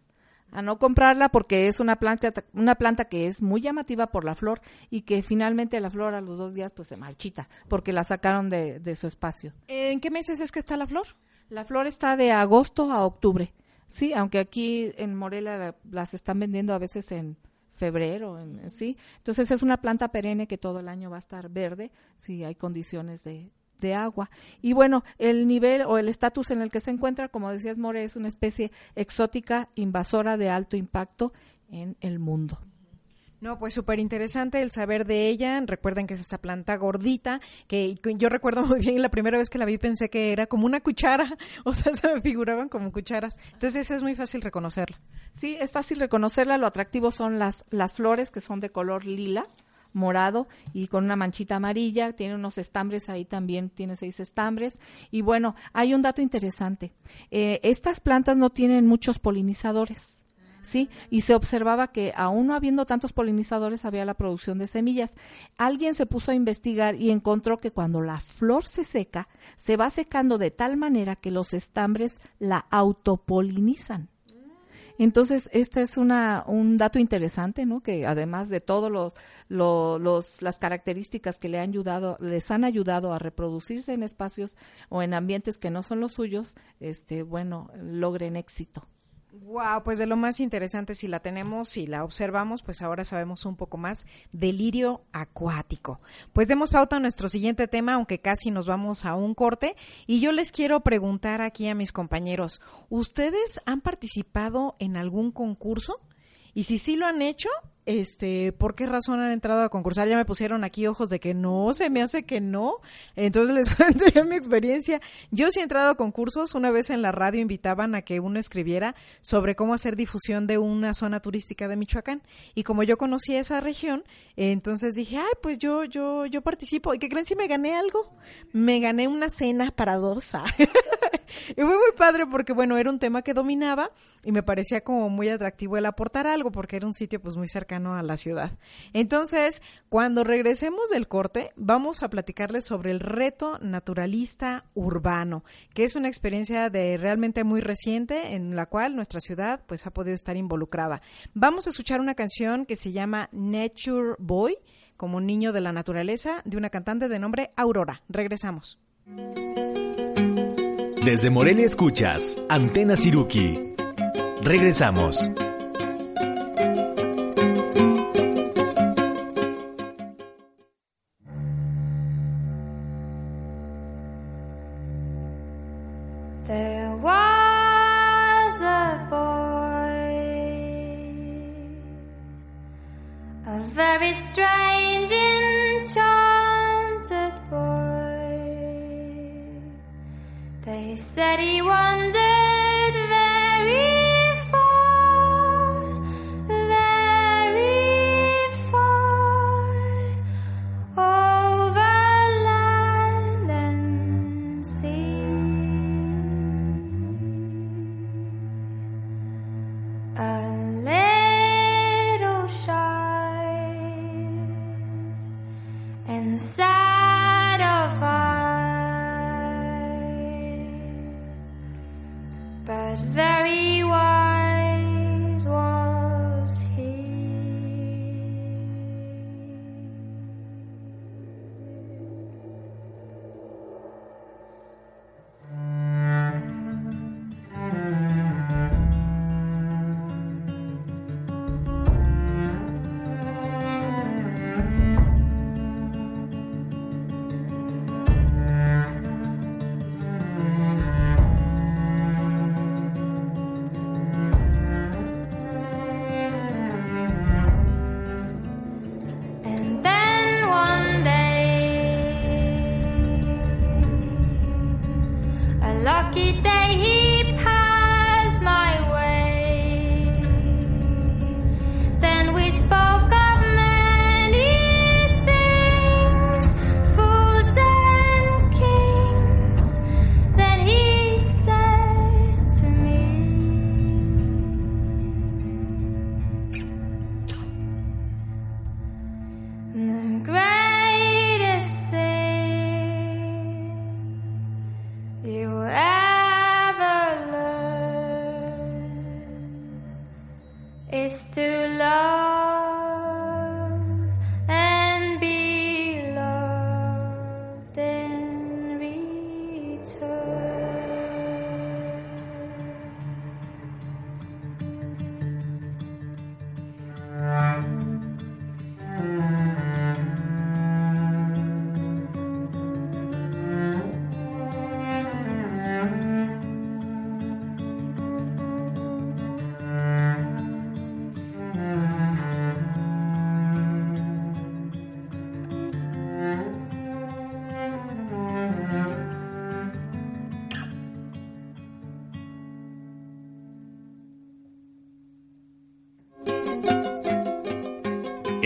a no comprarla porque es una planta una planta que es muy llamativa por la flor y que finalmente la flor a los dos días pues se marchita porque la sacaron de, de su espacio. ¿En qué meses es que está la flor? La flor está de agosto a octubre. Sí, aunque aquí en Morelia las están vendiendo a veces en febrero, ¿sí? Entonces es una planta perenne que todo el año va a estar verde si hay condiciones de, de agua. Y bueno, el nivel o el estatus en el que se encuentra, como decías More, es una especie exótica invasora de alto impacto en el mundo. No, pues súper interesante el saber de ella. Recuerden que es esta planta gordita, que yo recuerdo muy bien la primera vez que la vi pensé que era como una cuchara, o sea, se me figuraban como cucharas. Entonces es muy fácil reconocerla. Sí, es fácil reconocerla. Lo atractivo son las, las flores que son de color lila morado y con una manchita amarilla, tiene unos estambres ahí también, tiene seis estambres. Y bueno, hay un dato interesante. Eh, estas plantas no tienen muchos polinizadores. ¿Sí? Y se observaba que aún no habiendo tantos polinizadores había la producción de semillas. Alguien se puso a investigar y encontró que cuando la flor se seca, se va secando de tal manera que los estambres la autopolinizan. Entonces, este es una, un dato interesante, ¿no? Que además de todos los, los, las características que le han ayudado, les han ayudado a reproducirse en espacios o en ambientes que no son los suyos, este, bueno, logren éxito. Wow, pues de lo más interesante, si la tenemos, si la observamos, pues ahora sabemos un poco más delirio acuático. Pues demos pauta a nuestro siguiente tema, aunque casi nos vamos a un corte. Y yo les quiero preguntar aquí a mis compañeros, ¿ustedes han participado en algún concurso? Y si sí lo han hecho, este, ¿por qué razón han entrado a concursar? Ya me pusieron aquí ojos de que no, se me hace que no. Entonces les cuento ya mi experiencia. Yo sí he entrado a concursos. Una vez en la radio invitaban a que uno escribiera sobre cómo hacer difusión de una zona turística de Michoacán. Y como yo conocía esa región, entonces dije, ay, pues yo, yo, yo participo. ¿Y qué creen si me gané algo? Me gané una cena para dos. y fue muy padre porque, bueno, era un tema que dominaba y me parecía como muy atractivo el aportar algo porque era un sitio pues muy cercano a la ciudad. Entonces, cuando regresemos del corte, vamos a platicarles sobre el reto naturalista urbano, que es una experiencia de realmente muy reciente en la cual nuestra ciudad pues ha podido estar involucrada. Vamos a escuchar una canción que se llama Nature Boy, como niño de la naturaleza, de una cantante de nombre Aurora. Regresamos. Desde Morelia escuchas Antena Siruki. Regresamos.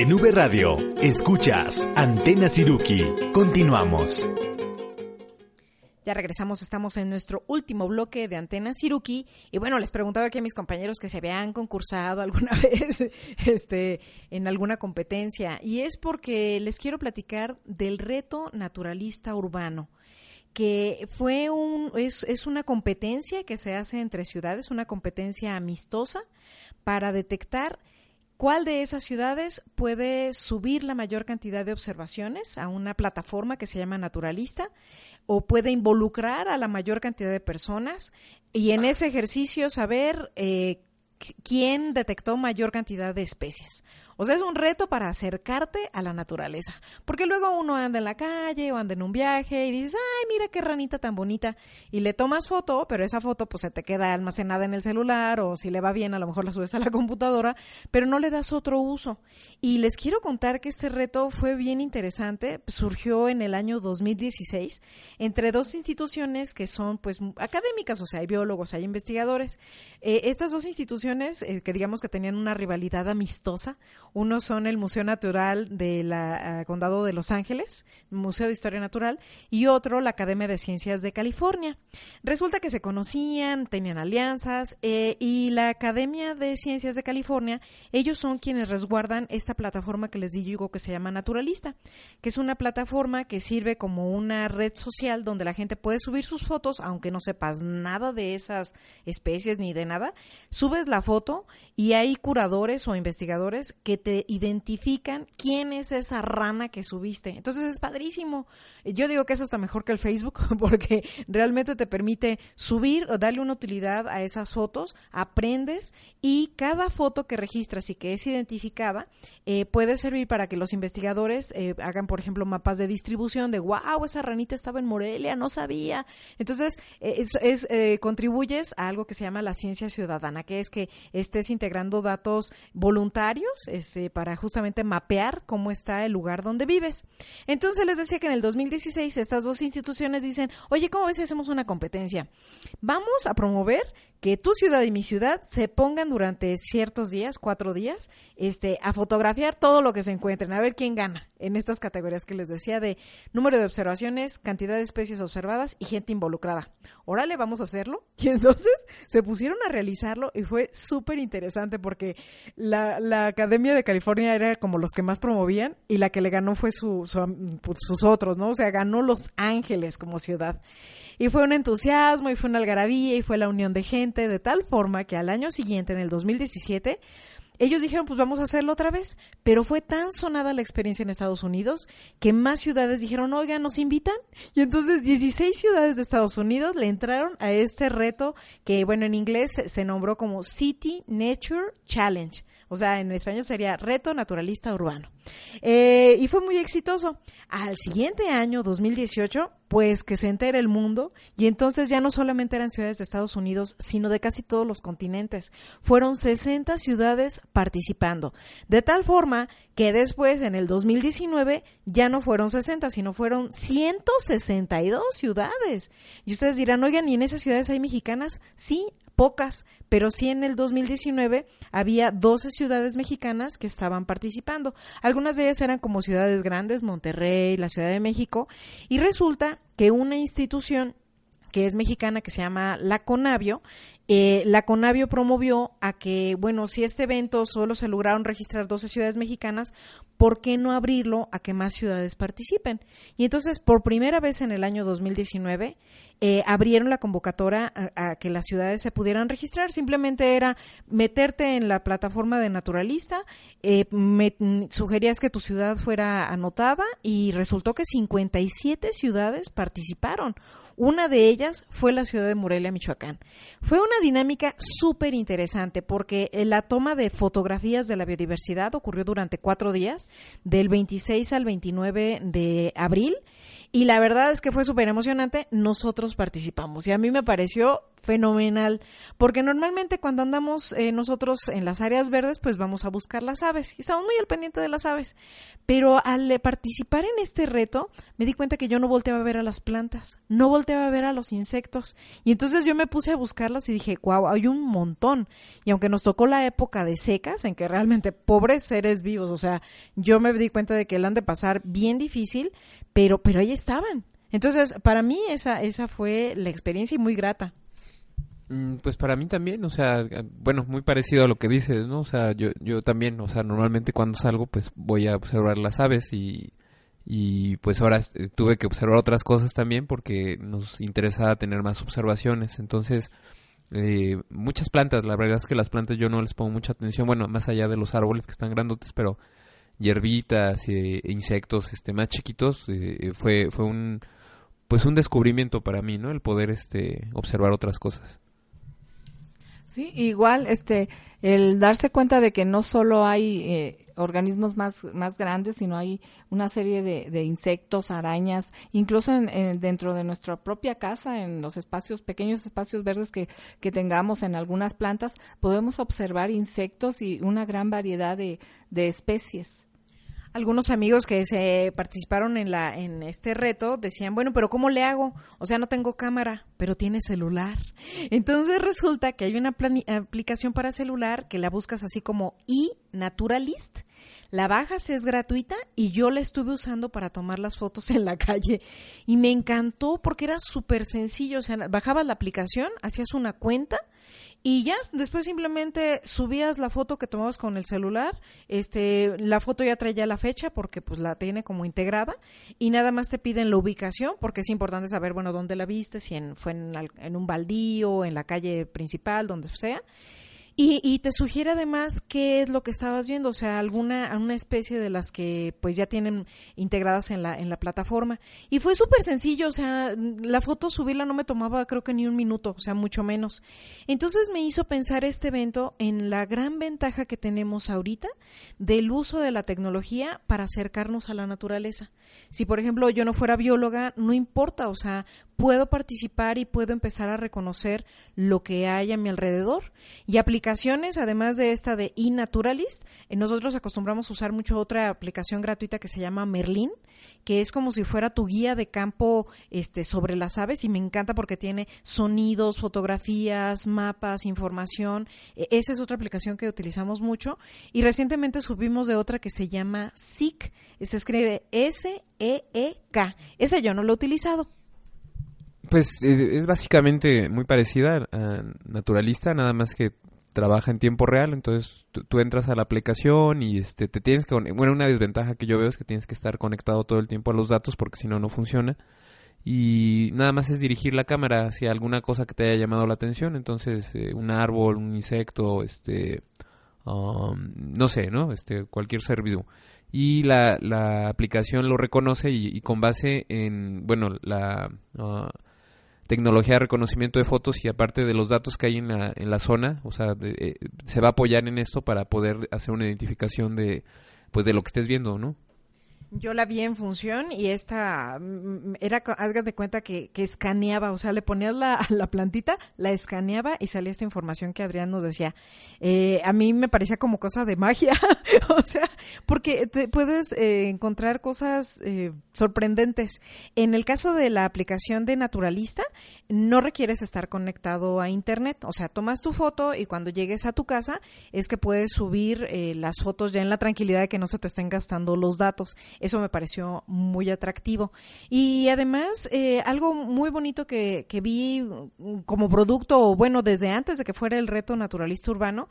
En V Radio, escuchas Antena Siruki. Continuamos. Ya regresamos, estamos en nuestro último bloque de Antena Siruki. Y bueno, les preguntaba aquí a mis compañeros que se habían concursado alguna vez este, en alguna competencia. Y es porque les quiero platicar del reto naturalista urbano que fue un, es, es una competencia que se hace entre ciudades, una competencia amistosa para detectar ¿Cuál de esas ciudades puede subir la mayor cantidad de observaciones a una plataforma que se llama Naturalista o puede involucrar a la mayor cantidad de personas y en ese ejercicio saber eh, quién detectó mayor cantidad de especies? O sea, es un reto para acercarte a la naturaleza. Porque luego uno anda en la calle o anda en un viaje y dices, ay, mira qué ranita tan bonita. Y le tomas foto, pero esa foto pues se te queda almacenada en el celular o si le va bien a lo mejor la subes a la computadora, pero no le das otro uso. Y les quiero contar que este reto fue bien interesante. Surgió en el año 2016 entre dos instituciones que son pues académicas, o sea, hay biólogos, hay investigadores. Eh, estas dos instituciones eh, que digamos que tenían una rivalidad amistosa, uno son el Museo Natural del uh, Condado de Los Ángeles, Museo de Historia Natural, y otro la Academia de Ciencias de California. Resulta que se conocían, tenían alianzas, eh, y la Academia de Ciencias de California, ellos son quienes resguardan esta plataforma que les digo que se llama Naturalista, que es una plataforma que sirve como una red social donde la gente puede subir sus fotos, aunque no sepas nada de esas especies ni de nada, subes la foto y hay curadores o investigadores que te identifican quién es esa rana que subiste. Entonces es padrísimo. Yo digo que es hasta mejor que el Facebook porque realmente te permite subir o darle una utilidad a esas fotos, aprendes y cada foto que registras y que es identificada eh, puede servir para que los investigadores eh, hagan, por ejemplo, mapas de distribución de, wow, esa ranita estaba en Morelia, no sabía. Entonces, eh, es, eh, contribuyes a algo que se llama la ciencia ciudadana, que es que estés integrando datos voluntarios este, para justamente mapear cómo está el lugar donde vives. Entonces, les decía que en el 2016 estas dos instituciones dicen, oye, ¿cómo ves si hacemos una competencia? Vamos a promover que tu ciudad y mi ciudad se pongan durante ciertos días, cuatro días, este, a fotografiar todo lo que se encuentren, a ver quién gana en estas categorías que les decía de número de observaciones, cantidad de especies observadas y gente involucrada. Órale, vamos a hacerlo. Y entonces se pusieron a realizarlo y fue súper interesante porque la, la Academia de California era como los que más promovían y la que le ganó fue su, su- pues, sus otros, ¿no? O sea, ganó Los Ángeles como ciudad. Y fue un entusiasmo y fue una algarabía y fue la unión de gente de tal forma que al año siguiente, en el 2017, ellos dijeron, pues vamos a hacerlo otra vez. Pero fue tan sonada la experiencia en Estados Unidos que más ciudades dijeron, oigan, ¿nos invitan? Y entonces 16 ciudades de Estados Unidos le entraron a este reto que, bueno, en inglés se, se nombró como City Nature Challenge. O sea, en español sería Reto Naturalista Urbano. Eh, y fue muy exitoso. Al siguiente año, 2018, pues que se entera el mundo y entonces ya no solamente eran ciudades de Estados Unidos, sino de casi todos los continentes. Fueron 60 ciudades participando. De tal forma que después, en el 2019, ya no fueron 60, sino fueron 162 ciudades. Y ustedes dirán, oigan, ¿y en esas ciudades hay mexicanas? Sí, pocas, pero sí en el 2019 había 12 ciudades mexicanas que estaban participando. Algunas de ellas eran como ciudades grandes, Monterrey, la Ciudad de México, y resulta que una institución que es mexicana, que se llama La Conavio, eh, la Conavio promovió a que, bueno, si este evento solo se lograron registrar 12 ciudades mexicanas, ¿por qué no abrirlo a que más ciudades participen? Y entonces, por primera vez en el año 2019, eh, abrieron la convocatoria a, que las ciudades se pudieran registrar. Simplemente era meterte en la plataforma de Naturalista, eh, me- sugerías que tu ciudad fuera anotada y resultó que 57 ciudades participaron. Una de ellas fue la ciudad de Morelia, Michoacán. Fue una dinámica súper interesante porque eh, la toma de fotografías de la biodiversidad ocurrió durante cuatro días, del 26 al 29 de abril, y la verdad es que fue súper emocionante. Nosotros participamos y a mí me pareció fenomenal, porque normalmente cuando andamos eh, nosotros en las áreas verdes, pues vamos a buscar las aves y estamos muy al pendiente de las aves. Pero al eh, participar en este reto, me di cuenta que yo no volteaba a ver a las plantas, no volteaba a ver a los insectos. Y entonces yo me puse a buscarlas y dije, wow, hay un montón. Y aunque nos tocó la época de secas, en que realmente pobres seres vivos, o sea, yo me di cuenta de que la han de pasar bien difícil, pero, pero ahí estaban. Entonces, para mí esa, esa fue la experiencia y muy grata. Mm, Pues para mí también, o sea, eh, bueno, muy parecido a lo que dices, ¿no? O sea, yo, yo también, o sea, normalmente cuando salgo, pues voy a observar las aves y, y pues ahora eh, tuve que observar otras cosas también porque nos interesaba tener más observaciones. Entonces, eh, muchas plantas, la verdad es que las plantas yo no les pongo mucha atención, bueno, más allá de los árboles que están grandotes, pero hierbitas, eh, insectos, este, más chiquitos, eh, fue, fue un, pues un descubrimiento para mí, ¿no? El poder, este, observar otras cosas. Sí, igual, este, el darse cuenta de que no solo hay eh, organismos más, más grandes, sino hay una serie de, de insectos, arañas, incluso en, en- dentro de nuestra propia casa, en los espacios, pequeños espacios verdes que, que tengamos en algunas plantas, podemos observar insectos y una gran variedad de, de especies. Algunos amigos que se participaron en la en este reto decían, bueno, pero ¿cómo le hago? O sea, no tengo cámara, pero tiene celular. Entonces resulta que hay una aplicación para celular que la buscas así como iNaturalist. La bajas, es gratuita y yo la estuve usando para tomar las fotos en la calle. Y me encantó porque era súper sencillo. O sea, bajabas la aplicación, hacías una cuenta y ya después simplemente subías la foto que tomabas con el celular, este, la foto ya traía la fecha porque pues la tiene como integrada y nada más te piden la ubicación porque es importante saber, bueno, dónde la viste, si en, fue en, en un baldío, en la calle principal, donde sea. Y, y te sugiere además qué es lo que estabas viendo, o sea, alguna una especie de las que pues ya tienen integradas en la en la plataforma. Y fue súper sencillo, o sea, la foto subirla no me tomaba creo que ni un minuto, o sea, mucho menos. Entonces me hizo pensar este evento en la gran ventaja que tenemos ahorita del uso de la tecnología para acercarnos a la naturaleza. Si por ejemplo yo no fuera bióloga, no importa, o sea, puedo participar y puedo empezar a reconocer lo que hay a mi alrededor y aplicar aplicaciones, además de esta de eNaturalist, eh, nosotros acostumbramos a usar mucho otra aplicación gratuita que se llama Merlin, que es como si fuera tu guía de campo este, sobre las aves y me encanta porque tiene sonidos, fotografías, mapas, información. E- esa es otra aplicación que utilizamos mucho. Y recientemente subimos de otra que se llama SEEK. Se escribe S-E-E-K. Esa yo no lo he utilizado. Pues es, es básicamente muy parecida a Naturalista, nada más que trabaja en tiempo real, entonces tú, entras a la aplicación y este te tienes que bueno, una desventaja que yo veo es que tienes que estar conectado todo el tiempo a los datos porque si no no funciona. Y nada más es dirigir la cámara hacia alguna cosa que te haya llamado la atención, entonces eh, un árbol, un insecto, este um, no sé, ¿no? Este cualquier ser. Y la, la aplicación lo reconoce y, y con base en, bueno, la ah, tecnología de reconocimiento de fotos y aparte de los datos que hay en la, en la zona, o sea, de- eh, se va a apoyar en esto para poder hacer una identificación de, pues, de lo que estés viendo, ¿no? Yo la vi en función y esta mm, era, co- hagas de cuenta que, que escaneaba, o sea, le ponías la, la plantita, la escaneaba y salía esta información que Adrián nos decía. Eh, a mí me parecía como cosa de magia, o sea, porque te puedes eh, encontrar cosas eh, sorprendentes. En el caso de la aplicación de Naturalista, no requieres estar conectado a Internet, o sea, tomas tu foto y cuando llegues a tu casa es que puedes subir eh, las fotos ya en la tranquilidad de que no se te estén gastando los datos. Eso me pareció muy atractivo. Y además, eh, algo muy bonito que, que vi mm, como producto, bueno, desde antes de que fuera el reto naturalista urbano,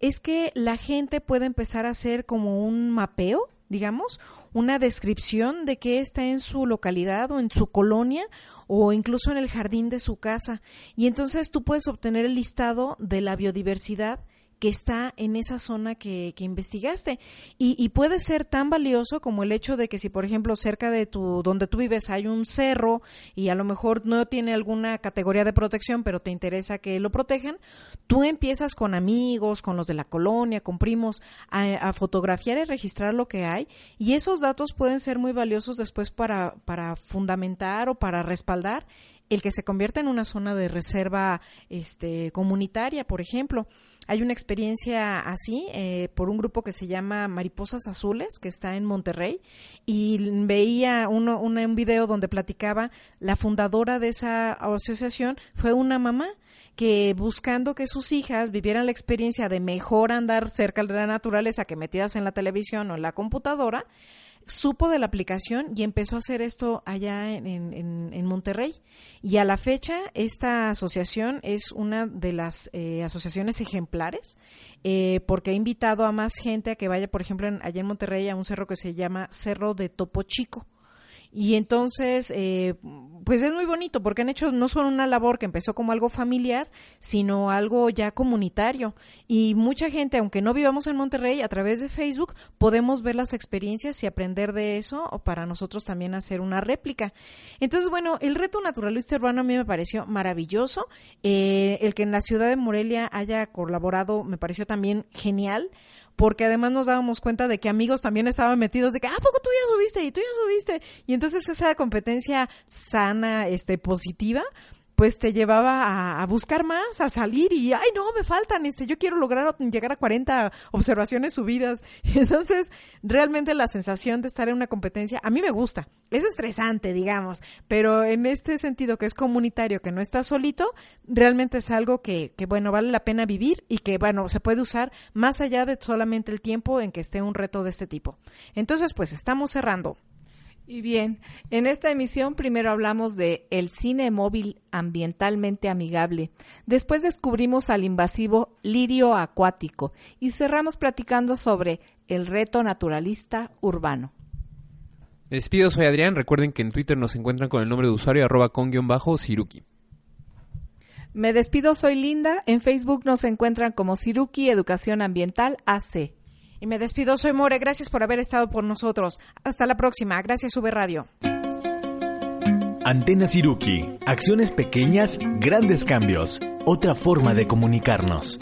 es que la gente puede empezar a hacer como un mapeo, digamos, una descripción de qué está en su localidad o en su colonia o incluso en el jardín de su casa. Y entonces tú puedes obtener el listado de la biodiversidad que está en esa zona que, que investigaste. Y, y puede ser tan valioso como el hecho de que si, por ejemplo, cerca de tu, donde tú vives hay un cerro y a lo mejor no tiene alguna categoría de protección, pero te interesa que lo protejan, tú empiezas con amigos, con los de la colonia, con primos, a, a fotografiar y registrar lo que hay. Y esos datos pueden ser muy valiosos después para, para fundamentar o para respaldar el que se convierta en una zona de reserva este, comunitaria, por ejemplo. Hay una experiencia así eh, por un grupo que se llama Mariposas Azules, que está en Monterrey, y veía uno, una- un video donde platicaba la fundadora de esa asociación fue una mamá que buscando que sus hijas vivieran la experiencia de mejor andar cerca de la naturaleza que metidas en la televisión o en la computadora, supo de la aplicación y empezó a hacer esto allá en, en- en- Monterrey. Y a la fecha, esta asociación es una de las eh, asociaciones ejemplares eh, porque ha invitado a más gente a que vaya, por ejemplo, en- allá en Monterrey a un cerro que se llama Cerro de Topo Chico. Y entonces, eh, pues es muy bonito porque han hecho no solo una labor que empezó como algo familiar, sino algo ya comunitario. Y mucha gente, aunque no vivamos en Monterrey, a través de Facebook podemos ver las experiencias y aprender de eso o para nosotros también hacer una réplica. Entonces, bueno, el reto naturalista urbano a mí me pareció maravilloso. Eh, el que en la ciudad de Morelia haya colaborado me pareció también genial porque además nos dábamos cuenta de que amigos también estaban metidos de que, ah, poco tú ya subiste? Y tú ya subiste. Y entonces esa competencia sana, este, positiva, pues te llevaba a, buscar más, a salir y, ay, no, me faltan, este, yo quiero lograr llegar a 40 observaciones subidas. Entonces, realmente la sensación de estar en una competencia, a mí me gusta. Es estresante, digamos, pero en este sentido que es comunitario, que no estás solito, realmente es algo que, que, bueno, vale la pena vivir y que, bueno, se puede usar más allá de solamente el tiempo en que esté un reto de este tipo. Entonces, pues estamos cerrando. Y bien, en esta emisión primero hablamos de el cine móvil ambientalmente amigable. Después descubrimos al invasivo lirio acuático y cerramos platicando sobre el reto naturalista urbano. Me despido, soy Adrián. Recuerden que en Twitter nos encuentran con el nombre de usuario arroba con guion bajo Siruki. Me despido, soy Linda. En Facebook nos encuentran como Siruki Educación Ambiental AC. Me despido, soy More. Gracias por haber estado por nosotros. Hasta la próxima. Gracias, V Radio. Antena Siruki. Acciones pequeñas, grandes cambios. Otra forma de comunicarnos.